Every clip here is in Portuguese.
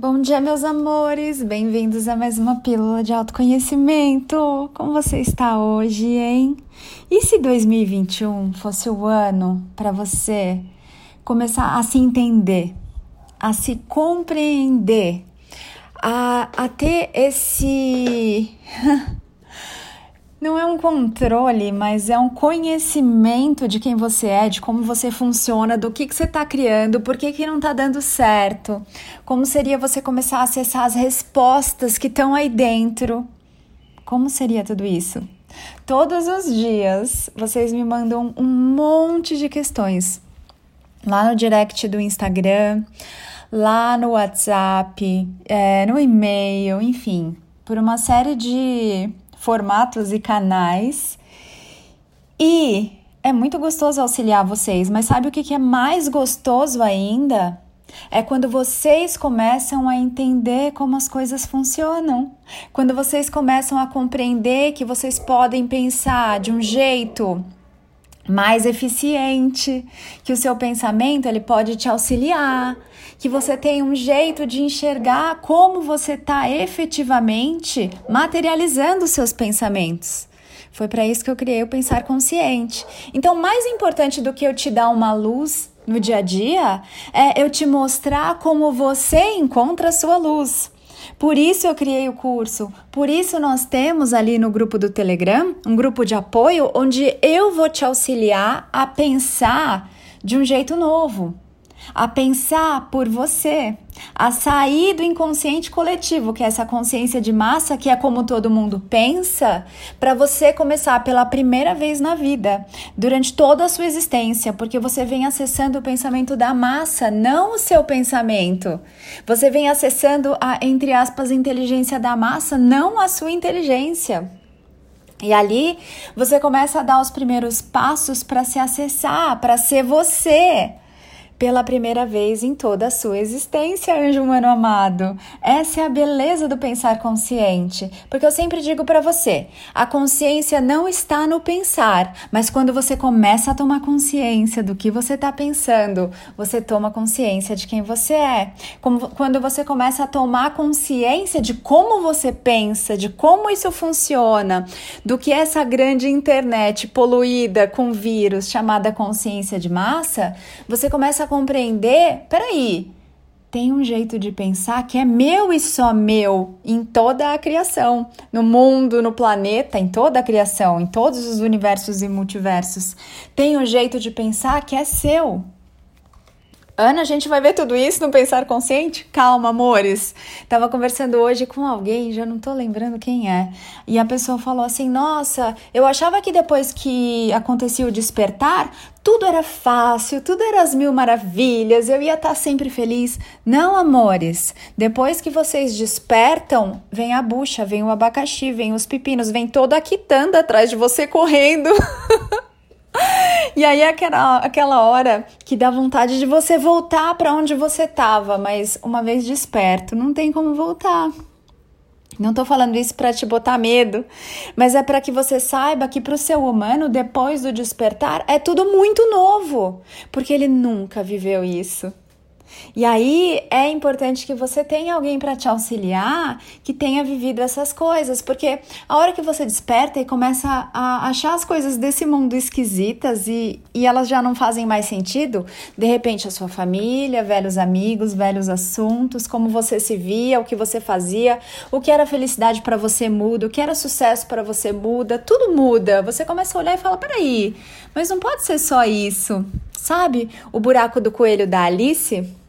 Bom dia, meus amores! Bem-vindos a mais uma pílula de autoconhecimento. Como você está hoje, hein? E se 2021 fosse o ano para você começar a se entender, a se compreender, a, a ter esse não é um controle, mas é um conhecimento de quem você é, de como você funciona, do que, que você está criando, por que, que não está dando certo. Como seria você começar a acessar as respostas que estão aí dentro? Como seria tudo isso? Todos os dias vocês me mandam um monte de questões lá no direct do Instagram, lá no WhatsApp, é, no e-mail, enfim, por uma série de formatos e canais. E é muito gostoso auxiliar vocês, mas sabe o que é mais gostoso ainda? É quando vocês começam a entender como as coisas funcionam. Quando vocês começam a compreender que vocês podem pensar de um jeito mais eficiente, que o seu pensamento ele pode te auxiliar, que você tem um jeito de enxergar como você está efetivamente materializando os seus pensamentos. Foi para isso que eu criei o Pensar Consciente. Então, mais importante do que eu te dar uma luz no dia a dia é eu te mostrar como você encontra a sua luz. Por isso eu criei o curso. Por isso nós temos ali no grupo do Telegram um grupo de apoio onde eu vou te auxiliar a pensar de um jeito novo a pensar por você, a sair do inconsciente coletivo, que é essa consciência de massa, que é como todo mundo pensa, para você começar pela primeira vez na vida, durante toda a sua existência, porque você vem acessando o pensamento da massa, não o seu pensamento. Você vem acessando a, entre aspas, inteligência da massa, não a sua inteligência. E ali você começa a dar os primeiros passos para se acessar, para ser você pela primeira vez em toda a sua existência, anjo humano amado. Essa é a beleza do pensar consciente, porque eu sempre digo para você, a consciência não está no pensar, mas quando você começa a tomar consciência do que você está pensando, você toma consciência de quem você é. Como, quando você começa a tomar consciência de como você pensa, de como isso funciona, do que essa grande internet poluída com vírus chamada consciência de massa, você começa a compreender, peraí, tem um jeito de pensar que é meu e só meu em toda a criação, no mundo, no planeta, em toda a criação, em todos os universos e multiversos. Tem um jeito de pensar que é seu. Ana, a gente vai ver tudo isso no Pensar Consciente? Calma, amores. Tava conversando hoje com alguém, já não tô lembrando quem é. E a pessoa falou assim: Nossa, eu achava que depois que acontecia o despertar, tudo era fácil, tudo era as mil maravilhas, eu ia estar tá sempre feliz. Não, amores. Depois que vocês despertam, vem a bucha, vem o abacaxi, vem os pepinos, vem toda a quitanda atrás de você correndo. E aí aquela, aquela hora que dá vontade de você voltar para onde você estava, mas uma vez desperto, não tem como voltar. Não estou falando isso para te botar medo, mas é para que você saiba que para o seu humano, depois do despertar, é tudo muito novo, porque ele nunca viveu isso. E aí é importante que você tenha alguém para te auxiliar que tenha vivido essas coisas, porque a hora que você desperta e começa a achar as coisas desse mundo esquisitas e, e elas já não fazem mais sentido, de repente a sua família, velhos amigos, velhos assuntos, como você se via, o que você fazia, o que era felicidade para você muda, o que era sucesso para você muda, tudo muda. Você começa a olhar e fala: peraí, mas não pode ser só isso. Sabe o buraco do coelho da Alice?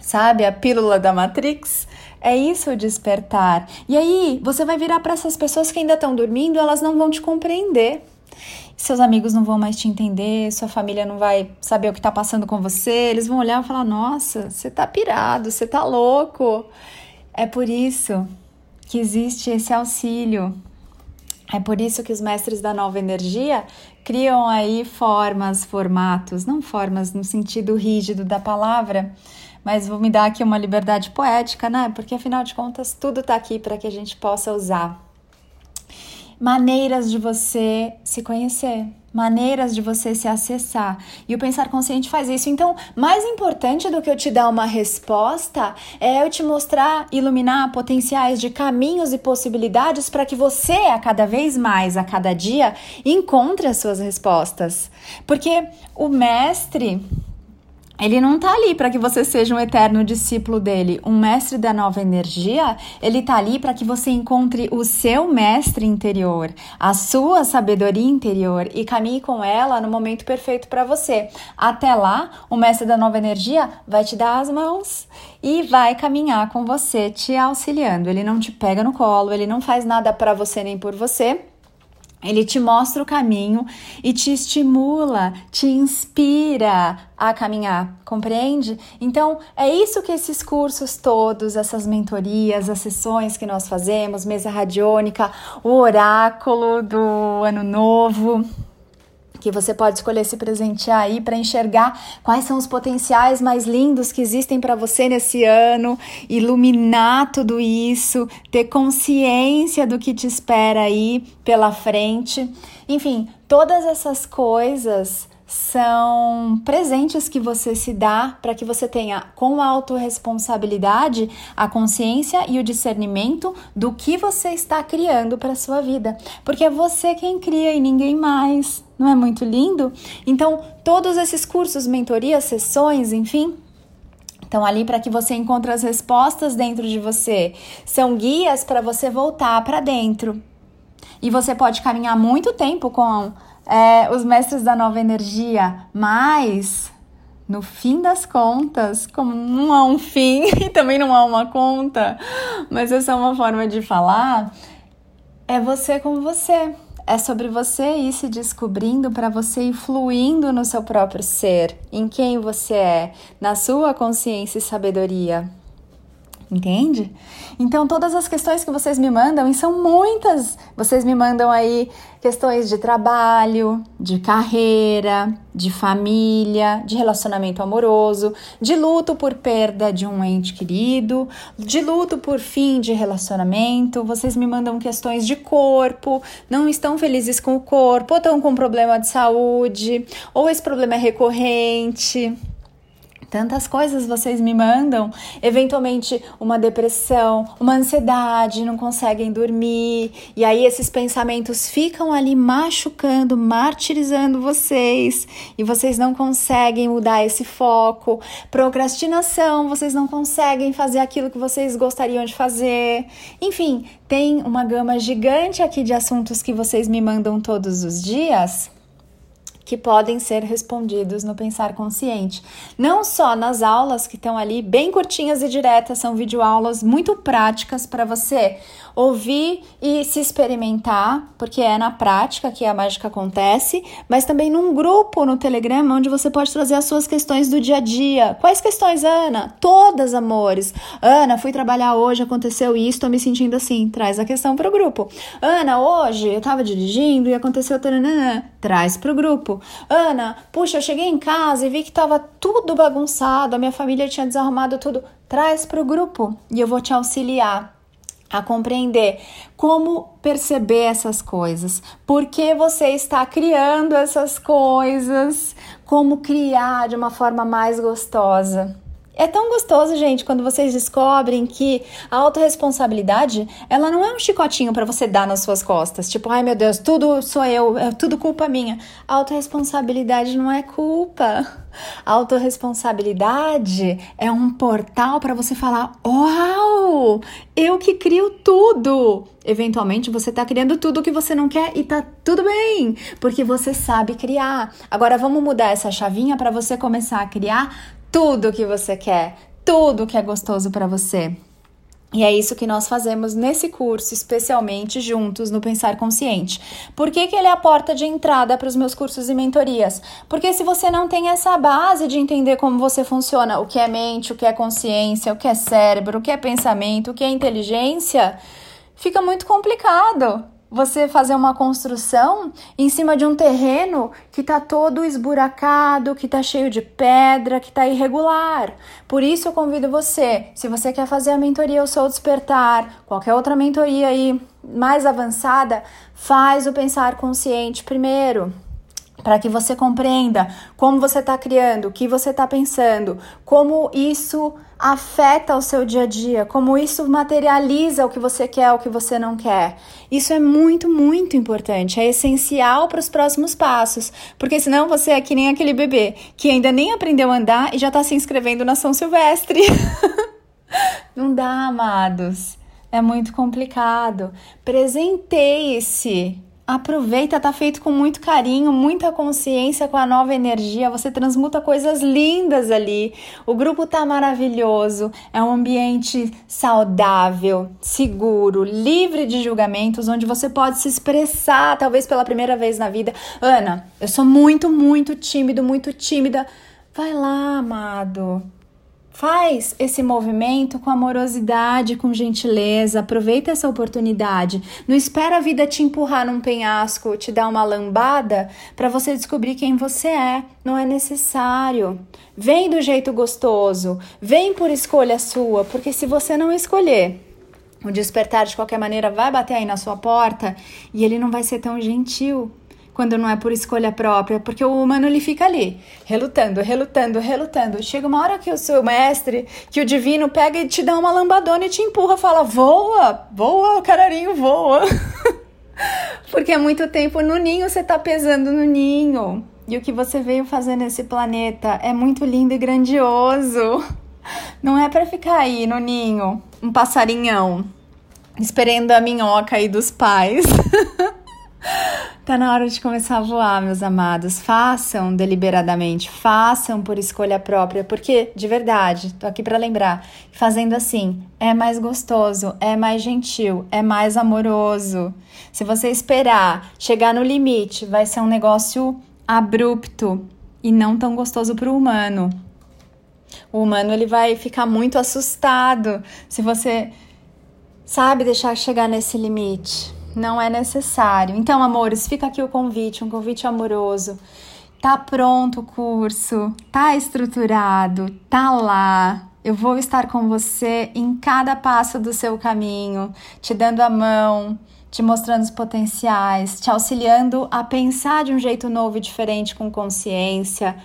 Sabe, a pílula da Matrix? É isso o despertar. E aí, você vai virar para essas pessoas que ainda estão dormindo, elas não vão te compreender. Seus amigos não vão mais te entender, sua família não vai saber o que está passando com você. Eles vão olhar e falar: Nossa, você tá pirado, você tá louco. É por isso que existe esse auxílio. É por isso que os mestres da nova energia criam aí formas, formatos, não formas no sentido rígido da palavra, mas vou me dar aqui uma liberdade poética, né? Porque afinal de contas tudo está aqui para que a gente possa usar. maneiras de você se conhecer, maneiras de você se acessar. E o pensar consciente faz isso. Então, mais importante do que eu te dar uma resposta é eu te mostrar, iluminar potenciais de caminhos e possibilidades para que você, a cada vez mais, a cada dia, encontre as suas respostas. Porque o mestre ele não está ali para que você seja um eterno discípulo dele. Um mestre da nova energia, ele está ali para que você encontre o seu mestre interior, a sua sabedoria interior e caminhe com ela no momento perfeito para você. Até lá, o mestre da nova energia vai te dar as mãos e vai caminhar com você, te auxiliando. Ele não te pega no colo, ele não faz nada para você nem por você ele te mostra o caminho e te estimula, te inspira a caminhar, compreende? Então, é isso que esses cursos todos, essas mentorias, as sessões que nós fazemos, mesa radiônica, o oráculo do ano novo, que você pode escolher se presentear aí para enxergar quais são os potenciais mais lindos que existem para você nesse ano, iluminar tudo isso, ter consciência do que te espera aí pela frente. Enfim, todas essas coisas são presentes que você se dá para que você tenha com autorresponsabilidade a consciência e o discernimento do que você está criando para sua vida, porque é você quem cria e ninguém mais. Não é muito lindo? Então, todos esses cursos, mentorias, sessões, enfim, estão ali para que você encontre as respostas dentro de você. São guias para você voltar para dentro. E você pode caminhar muito tempo com é, os mestres da nova energia, mas no fim das contas, como não há um fim e também não há uma conta, mas essa é uma forma de falar, é você com você. É sobre você ir se descobrindo para você ir fluindo no seu próprio ser, em quem você é, na sua consciência e sabedoria entende? Então, todas as questões que vocês me mandam, e são muitas, vocês me mandam aí questões de trabalho, de carreira, de família, de relacionamento amoroso, de luto por perda de um ente querido, de luto por fim de relacionamento. Vocês me mandam questões de corpo, não estão felizes com o corpo, ou estão com problema de saúde, ou esse problema é recorrente tantas coisas vocês me mandam, eventualmente uma depressão, uma ansiedade, não conseguem dormir, e aí esses pensamentos ficam ali machucando, martirizando vocês, e vocês não conseguem mudar esse foco. Procrastinação, vocês não conseguem fazer aquilo que vocês gostariam de fazer. Enfim, tem uma gama gigante aqui de assuntos que vocês me mandam todos os dias que podem ser respondidos no pensar consciente. Não só nas aulas que estão ali bem curtinhas e diretas, são videoaulas muito práticas para você ouvir e se experimentar, porque é na prática que a mágica acontece, mas também num grupo no Telegram onde você pode trazer as suas questões do dia a dia. Quais questões, Ana? Todas, amores. Ana, fui trabalhar hoje, aconteceu isso, tô me sentindo assim. Traz a questão pro grupo. Ana, hoje eu tava dirigindo e aconteceu. Traz pro grupo. Ana, puxa, eu cheguei em casa e vi que estava tudo bagunçado, a minha família tinha desarrumado tudo. Traz para o grupo e eu vou te auxiliar a compreender como perceber essas coisas, por que você está criando essas coisas, como criar de uma forma mais gostosa. É tão gostoso, gente, quando vocês descobrem que a autorresponsabilidade, ela não é um chicotinho para você dar nas suas costas. Tipo, ai meu Deus, tudo sou eu, é tudo culpa minha. A autorresponsabilidade não é culpa. A autorresponsabilidade é um portal para você falar: Uau, eu que crio tudo. Eventualmente você está criando tudo que você não quer e tá tudo bem, porque você sabe criar. Agora vamos mudar essa chavinha para você começar a criar tudo que você quer, tudo que é gostoso para você. E é isso que nós fazemos nesse curso, especialmente juntos no Pensar Consciente. Por que, que ele é a porta de entrada para os meus cursos e mentorias? Porque se você não tem essa base de entender como você funciona, o que é mente, o que é consciência, o que é cérebro, o que é pensamento, o que é inteligência, fica muito complicado. Você fazer uma construção em cima de um terreno que está todo esburacado, que está cheio de pedra, que está irregular. Por isso eu convido você, se você quer fazer a mentoria Eu Sou Despertar, qualquer outra mentoria aí mais avançada, faz o pensar consciente primeiro para que você compreenda como você está criando, o que você está pensando, como isso afeta o seu dia a dia, como isso materializa o que você quer, o que você não quer. Isso é muito, muito importante, é essencial para os próximos passos, porque senão você é que nem aquele bebê que ainda nem aprendeu a andar e já está se inscrevendo na São Silvestre. não dá, amados. É muito complicado. Presenteie-se Aproveita, tá feito com muito carinho, muita consciência com a nova energia. Você transmuta coisas lindas ali. O grupo tá maravilhoso. É um ambiente saudável, seguro, livre de julgamentos, onde você pode se expressar, talvez pela primeira vez na vida. Ana, eu sou muito, muito tímido, muito tímida. Vai lá, amado. Faz esse movimento com amorosidade, com gentileza, aproveita essa oportunidade. Não espera a vida te empurrar num penhasco, te dar uma lambada para você descobrir quem você é. Não é necessário. Vem do jeito gostoso, vem por escolha sua, porque se você não escolher, o despertar de qualquer maneira vai bater aí na sua porta e ele não vai ser tão gentil quando não é por escolha própria, porque o humano ele fica ali, relutando, relutando, relutando. Chega uma hora que o seu mestre, que o divino pega e te dá uma lambadona e te empurra, fala: "Voa, voa, cararinho, voa". porque há muito tempo no ninho você tá pesando no ninho. E o que você veio fazer nesse planeta é muito lindo e grandioso. Não é para ficar aí no ninho, um passarinhão, esperando a minhoca aí dos pais. Tá na hora de começar a voar, meus amados. Façam deliberadamente, façam por escolha própria, porque de verdade, tô aqui para lembrar, fazendo assim é mais gostoso, é mais gentil, é mais amoroso. Se você esperar chegar no limite, vai ser um negócio abrupto e não tão gostoso para o humano. O humano ele vai ficar muito assustado se você sabe deixar chegar nesse limite não é necessário. Então, amores, fica aqui o convite, um convite amoroso. Tá pronto o curso, tá estruturado, tá lá. Eu vou estar com você em cada passo do seu caminho, te dando a mão, te mostrando os potenciais, te auxiliando a pensar de um jeito novo e diferente com consciência.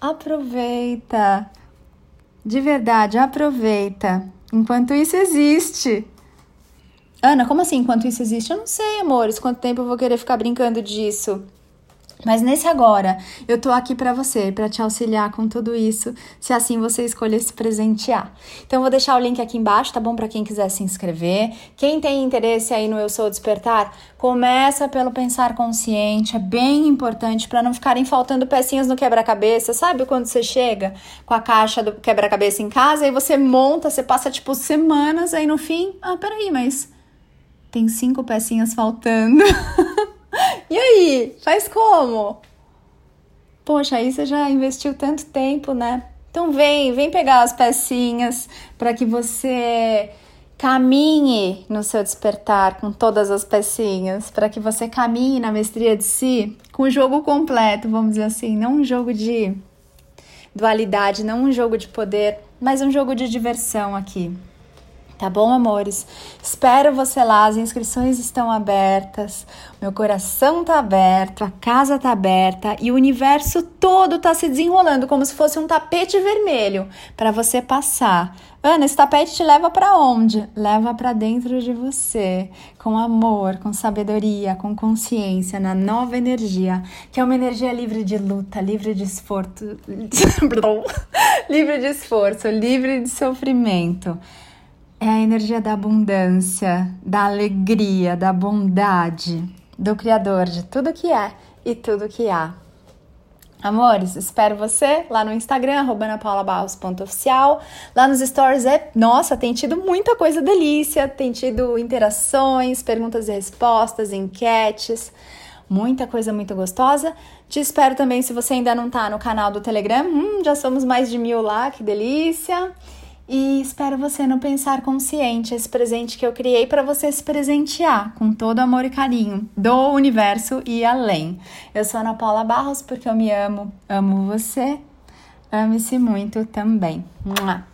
Aproveita. De verdade, aproveita. Enquanto isso existe. Ana, como assim? Enquanto isso existe? Eu não sei, amores, quanto tempo eu vou querer ficar brincando disso. Mas nesse agora, eu tô aqui para você, para te auxiliar com tudo isso, se assim você escolher se presentear. Então vou deixar o link aqui embaixo, tá bom para quem quiser se inscrever. Quem tem interesse aí no Eu Sou Despertar, começa pelo pensar consciente, é bem importante para não ficarem faltando pecinhas no quebra-cabeça. Sabe quando você chega com a caixa do quebra-cabeça em casa e você monta, você passa tipo semanas aí no fim, ah, peraí, mas tem cinco pecinhas faltando. e aí? Faz como? Poxa, aí você já investiu tanto tempo, né? Então vem, vem pegar as pecinhas para que você caminhe no seu despertar com todas as pecinhas, para que você caminhe na mestria de si com o jogo completo, vamos dizer assim, não um jogo de dualidade, não um jogo de poder, mas um jogo de diversão aqui. Tá bom, amores? Espero você lá, as inscrições estão abertas, meu coração tá aberto, a casa tá aberta e o universo todo tá se desenrolando como se fosse um tapete vermelho para você passar. Ana, esse tapete te leva para onde? Leva para dentro de você, com amor, com sabedoria, com consciência, na nova energia, que é uma energia livre de luta, livre de esforço, livre de esforço, livre de sofrimento é a energia da abundância, da alegria, da bondade, do Criador de tudo que é e tudo que há. Amores, espero você lá no Instagram, anapaulabarros.oficial. Lá nos stories é, nossa, tem tido muita coisa delícia, tem tido interações, perguntas e respostas, enquetes, muita coisa muito gostosa. Te espero também se você ainda não tá no canal do Telegram, hum, já somos mais de mil lá, que delícia. E espero você no Pensar Consciente, esse presente que eu criei para você se presentear com todo amor e carinho do universo e além. Eu sou Ana Paula Barros porque eu me amo, amo você, ame-se muito também. Mua.